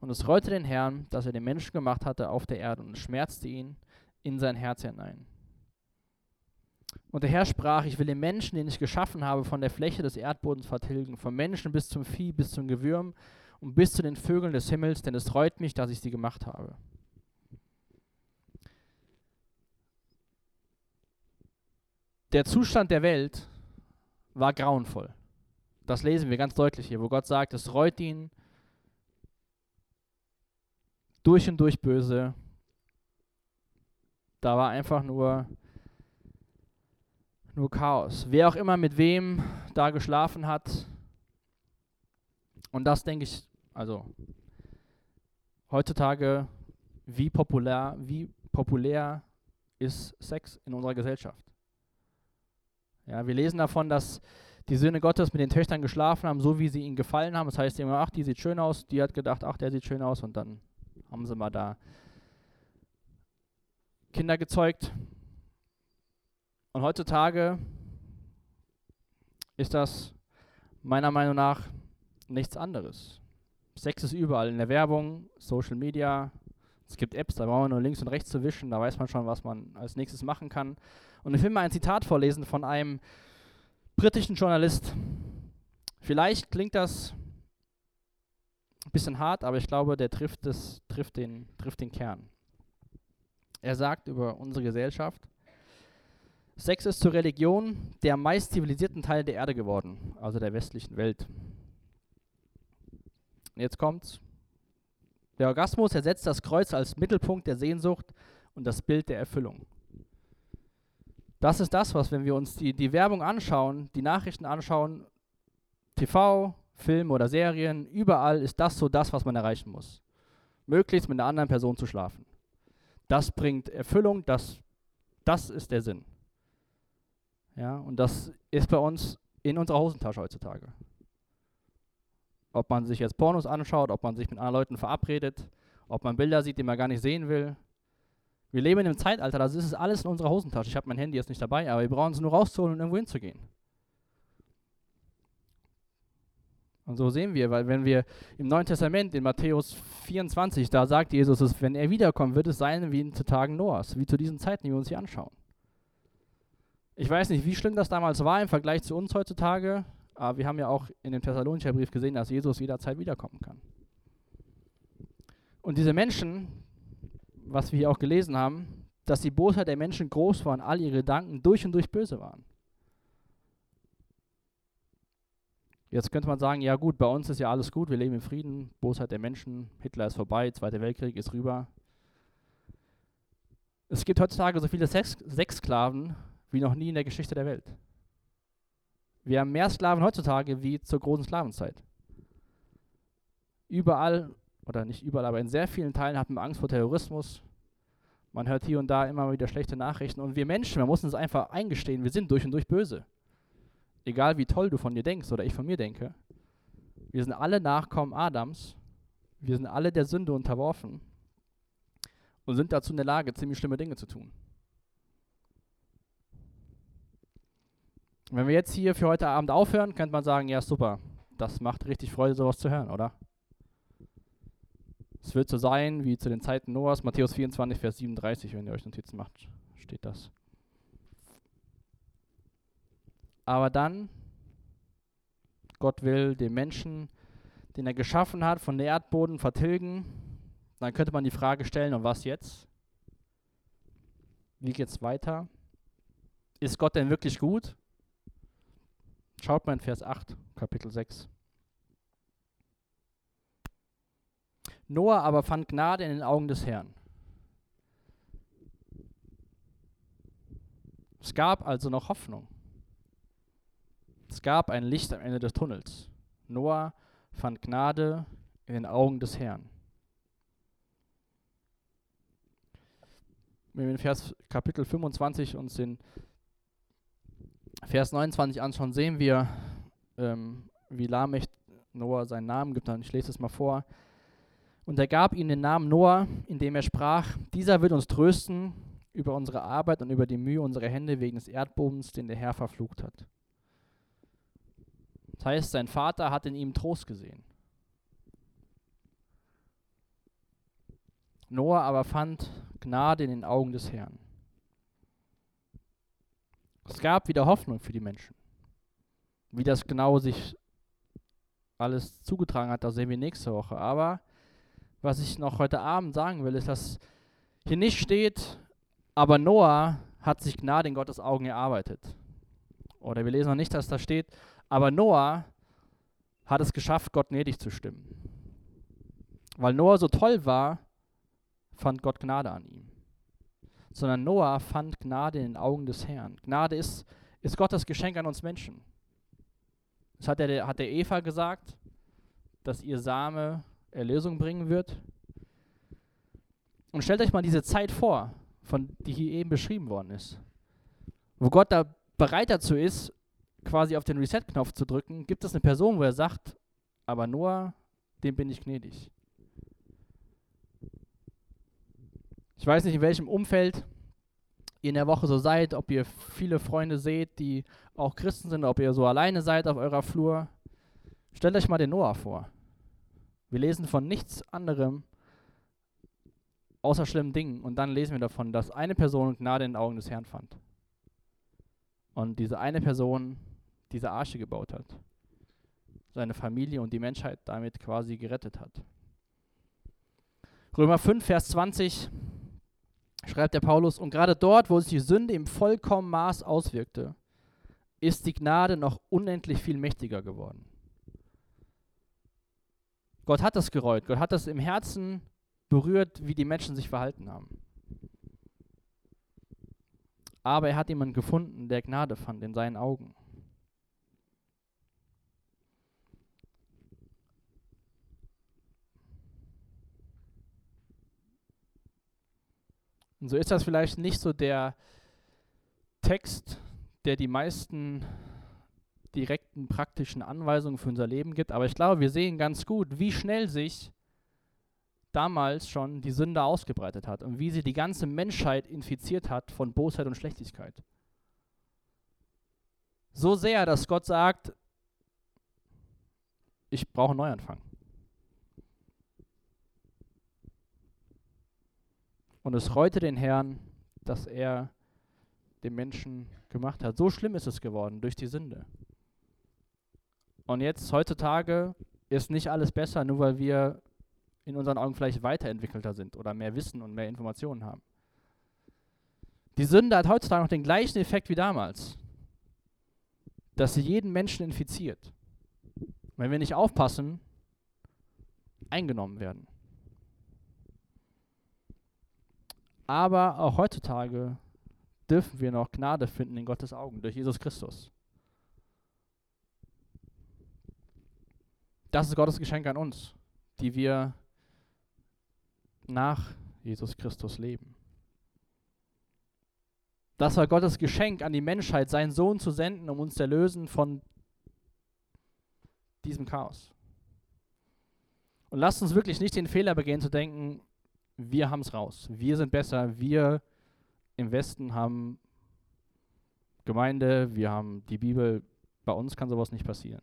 Und es reute den Herrn, dass er den Menschen gemacht hatte auf der Erde und es schmerzte ihn in sein Herz hinein. Und der Herr sprach, ich will den Menschen, den ich geschaffen habe, von der Fläche des Erdbodens vertilgen, vom Menschen bis zum Vieh, bis zum Gewürm und bis zu den Vögeln des Himmels, denn es reut mich, dass ich sie gemacht habe. der Zustand der Welt war grauenvoll. Das lesen wir ganz deutlich hier, wo Gott sagt, es reut ihn durch und durch böse. Da war einfach nur, nur Chaos. Wer auch immer mit wem da geschlafen hat. Und das denke ich, also heutzutage, wie populär, wie populär ist Sex in unserer Gesellschaft? Ja, wir lesen davon, dass die Söhne Gottes mit den Töchtern geschlafen haben, so wie sie ihnen gefallen haben. Das heißt immer, ach, die sieht schön aus, die hat gedacht, ach, der sieht schön aus und dann haben sie mal da Kinder gezeugt. Und heutzutage ist das meiner Meinung nach nichts anderes. Sex ist überall, in der Werbung, Social Media. Es gibt Apps, da brauchen wir nur links und rechts zu wischen, da weiß man schon, was man als nächstes machen kann. Und ich will mal ein Zitat vorlesen von einem britischen Journalist. Vielleicht klingt das ein bisschen hart, aber ich glaube, der trifft, das, trifft, den, trifft den Kern. Er sagt über unsere Gesellschaft, Sex ist zur Religion der meist zivilisierten Teil der Erde geworden, also der westlichen Welt. Jetzt kommt's. Der Orgasmus ersetzt das Kreuz als Mittelpunkt der Sehnsucht und das Bild der Erfüllung. Das ist das, was, wenn wir uns die, die Werbung anschauen, die Nachrichten anschauen, TV, Film oder Serien, überall ist das so das, was man erreichen muss. Möglichst mit einer anderen Person zu schlafen. Das bringt Erfüllung, das, das ist der Sinn. Ja, und das ist bei uns in unserer Hosentasche heutzutage. Ob man sich jetzt Pornos anschaut, ob man sich mit anderen Leuten verabredet, ob man Bilder sieht, die man gar nicht sehen will, wir leben in einem Zeitalter, das ist alles in unserer Hosentasche. Ich habe mein Handy jetzt nicht dabei, aber wir brauchen es nur rauszuholen und irgendwo hinzugehen. Und so sehen wir, weil wenn wir im Neuen Testament, in Matthäus 24, da sagt Jesus, dass wenn er wiederkommt, wird es sein wie zu Tagen Noahs, wie zu diesen Zeiten, die wir uns hier anschauen. Ich weiß nicht, wie schlimm das damals war im Vergleich zu uns heutzutage, aber wir haben ja auch in dem Thessalonicher Brief gesehen, dass Jesus jederzeit wiederkommen kann. Und diese Menschen, was wir hier auch gelesen haben, dass die Bosheit der Menschen groß war und all ihre Gedanken durch und durch böse waren. Jetzt könnte man sagen, ja gut, bei uns ist ja alles gut, wir leben in Frieden, Bosheit der Menschen, Hitler ist vorbei, Zweiter Weltkrieg ist rüber. Es gibt heutzutage so viele Sex Sexsklaven wie noch nie in der Geschichte der Welt. Wir haben mehr Sklaven heutzutage wie zur großen Sklavenzeit. Überall oder nicht überall, aber in sehr vielen Teilen hat man Angst vor Terrorismus. Man hört hier und da immer wieder schlechte Nachrichten. Und wir Menschen, wir müssen es einfach eingestehen, wir sind durch und durch böse. Egal wie toll du von dir denkst oder ich von mir denke. Wir sind alle Nachkommen Adams. Wir sind alle der Sünde unterworfen und sind dazu in der Lage, ziemlich schlimme Dinge zu tun. Wenn wir jetzt hier für heute Abend aufhören, könnte man sagen, ja super, das macht richtig Freude, sowas zu hören, oder? Es wird so sein wie zu den Zeiten Noahs, Matthäus 24, Vers 37, wenn ihr euch Notizen macht, steht das. Aber dann, Gott will den Menschen, den er geschaffen hat, von der Erdboden vertilgen. Dann könnte man die Frage stellen, und was jetzt? Wie geht's weiter? Ist Gott denn wirklich gut? Schaut mal in Vers 8, Kapitel 6. Noah aber fand Gnade in den Augen des Herrn. Es gab also noch Hoffnung. Es gab ein Licht am Ende des Tunnels. Noah fand Gnade in den Augen des Herrn. wenn wir in Vers Kapitel 25 uns den Vers 29 anschauen, sehen wir, ähm, wie Lamech Noah seinen Namen gibt. Ich lese es mal vor. Und er gab ihm den Namen Noah, indem er sprach, dieser wird uns trösten über unsere Arbeit und über die Mühe unserer Hände wegen des Erdbodens, den der Herr verflucht hat. Das heißt, sein Vater hat in ihm Trost gesehen. Noah aber fand Gnade in den Augen des Herrn. Es gab wieder Hoffnung für die Menschen. Wie das genau sich alles zugetragen hat, das sehen wir nächste Woche. Aber was ich noch heute Abend sagen will, ist, dass hier nicht steht, aber Noah hat sich Gnade in Gottes Augen erarbeitet. Oder wir lesen noch nicht, dass da steht, aber Noah hat es geschafft, Gott gnädig zu stimmen. Weil Noah so toll war, fand Gott Gnade an ihm. Sondern Noah fand Gnade in den Augen des Herrn. Gnade ist, ist Gottes Geschenk an uns Menschen. Das hat der, hat der Eva gesagt, dass ihr Same Erlösung bringen wird. Und stellt euch mal diese Zeit vor, von die hier eben beschrieben worden ist. Wo Gott da bereit dazu ist, quasi auf den Reset-Knopf zu drücken, gibt es eine Person, wo er sagt, aber Noah, dem bin ich gnädig. Ich weiß nicht, in welchem Umfeld ihr in der Woche so seid, ob ihr viele Freunde seht, die auch Christen sind, ob ihr so alleine seid auf eurer Flur. Stellt euch mal den Noah vor. Wir lesen von nichts anderem außer schlimmen Dingen und dann lesen wir davon, dass eine Person Gnade in den Augen des Herrn fand. Und diese eine Person diese Arche gebaut hat. Seine Familie und die Menschheit damit quasi gerettet hat. Römer 5, Vers 20 schreibt der Paulus, und gerade dort, wo sich die Sünde im vollkommen Maß auswirkte, ist die Gnade noch unendlich viel mächtiger geworden. Gott hat das gereut, Gott hat das im Herzen berührt, wie die Menschen sich verhalten haben. Aber er hat jemanden gefunden, der Gnade fand in seinen Augen. Und so ist das vielleicht nicht so der Text, der die meisten direkten praktischen Anweisungen für unser Leben gibt, aber ich glaube, wir sehen ganz gut, wie schnell sich damals schon die Sünde ausgebreitet hat und wie sie die ganze Menschheit infiziert hat von Bosheit und Schlechtigkeit. So sehr, dass Gott sagt, ich brauche einen Neuanfang. Und es reute den Herrn, dass er den Menschen gemacht hat. So schlimm ist es geworden durch die Sünde. Und jetzt, heutzutage, ist nicht alles besser, nur weil wir in unseren Augen vielleicht weiterentwickelter sind oder mehr Wissen und mehr Informationen haben. Die Sünde hat heutzutage noch den gleichen Effekt wie damals, dass sie jeden Menschen infiziert. Wenn wir nicht aufpassen, eingenommen werden. Aber auch heutzutage dürfen wir noch Gnade finden in Gottes Augen durch Jesus Christus. Das ist Gottes Geschenk an uns, die wir nach Jesus Christus leben. Das war Gottes Geschenk an die Menschheit, seinen Sohn zu senden, um uns zu erlösen von diesem Chaos. Und lasst uns wirklich nicht den Fehler begehen zu denken, wir haben es raus. Wir sind besser. Wir im Westen haben Gemeinde, wir haben die Bibel. Bei uns kann sowas nicht passieren.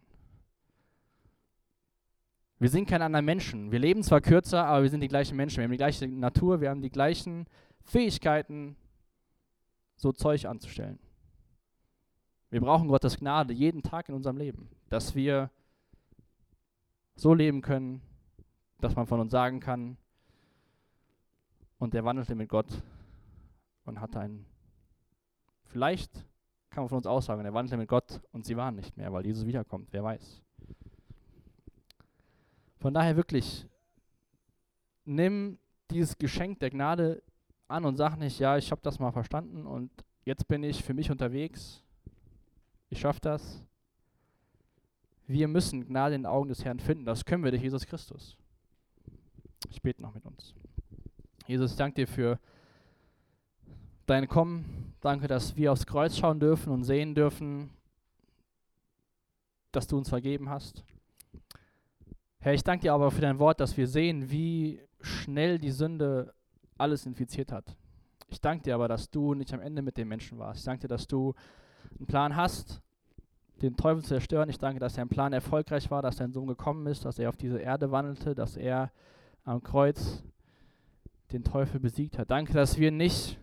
Wir sind keine anderen Menschen. Wir leben zwar kürzer, aber wir sind die gleichen Menschen. Wir haben die gleiche Natur, wir haben die gleichen Fähigkeiten, so Zeug anzustellen. Wir brauchen Gottes Gnade jeden Tag in unserem Leben, dass wir so leben können, dass man von uns sagen kann, und der wandelte mit Gott und hatte einen, vielleicht kann man von uns aussagen, er wandelte mit Gott und sie waren nicht mehr, weil Jesus wiederkommt, wer weiß. Von daher wirklich, nimm dieses Geschenk der Gnade an und sag nicht, ja, ich habe das mal verstanden und jetzt bin ich für mich unterwegs, ich schaffe das. Wir müssen Gnade in den Augen des Herrn finden, das können wir durch Jesus Christus. Ich bete noch mit uns. Jesus, ich danke dir für dein Kommen. Danke, dass wir aufs Kreuz schauen dürfen und sehen dürfen, dass du uns vergeben hast. Herr, ich danke dir aber für dein Wort, dass wir sehen, wie schnell die Sünde alles infiziert hat. Ich danke dir aber, dass du nicht am Ende mit den Menschen warst. Ich danke dir, dass du einen Plan hast, den Teufel zu zerstören. Ich danke, dass dein Plan erfolgreich war, dass dein Sohn gekommen ist, dass er auf diese Erde wandelte, dass er am Kreuz den Teufel besiegt hat. Danke, dass wir nicht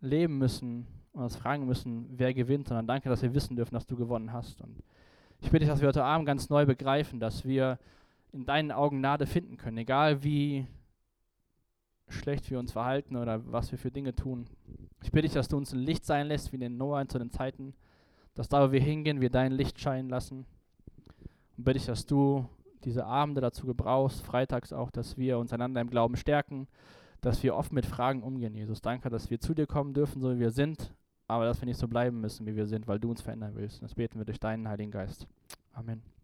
leben müssen und uns fragen müssen, wer gewinnt, sondern danke, dass wir wissen dürfen, dass du gewonnen hast. Und ich bitte dich, dass wir heute Abend ganz neu begreifen, dass wir in deinen Augen Gnade finden können, egal wie schlecht wir uns verhalten oder was wir für Dinge tun. Ich bitte dich, dass du uns ein Licht sein lässt, wie in den Noah zu den Zeiten, dass da, wo wir hingehen, wir dein Licht scheinen lassen. Und bitte ich, dass du diese Abende dazu gebrauchst, freitags auch, dass wir uns einander im Glauben stärken, dass wir offen mit Fragen umgehen, Jesus. Danke, dass wir zu dir kommen dürfen, so wie wir sind, aber dass wir nicht so bleiben müssen, wie wir sind, weil du uns verändern willst. Und das beten wir durch deinen Heiligen Geist. Amen.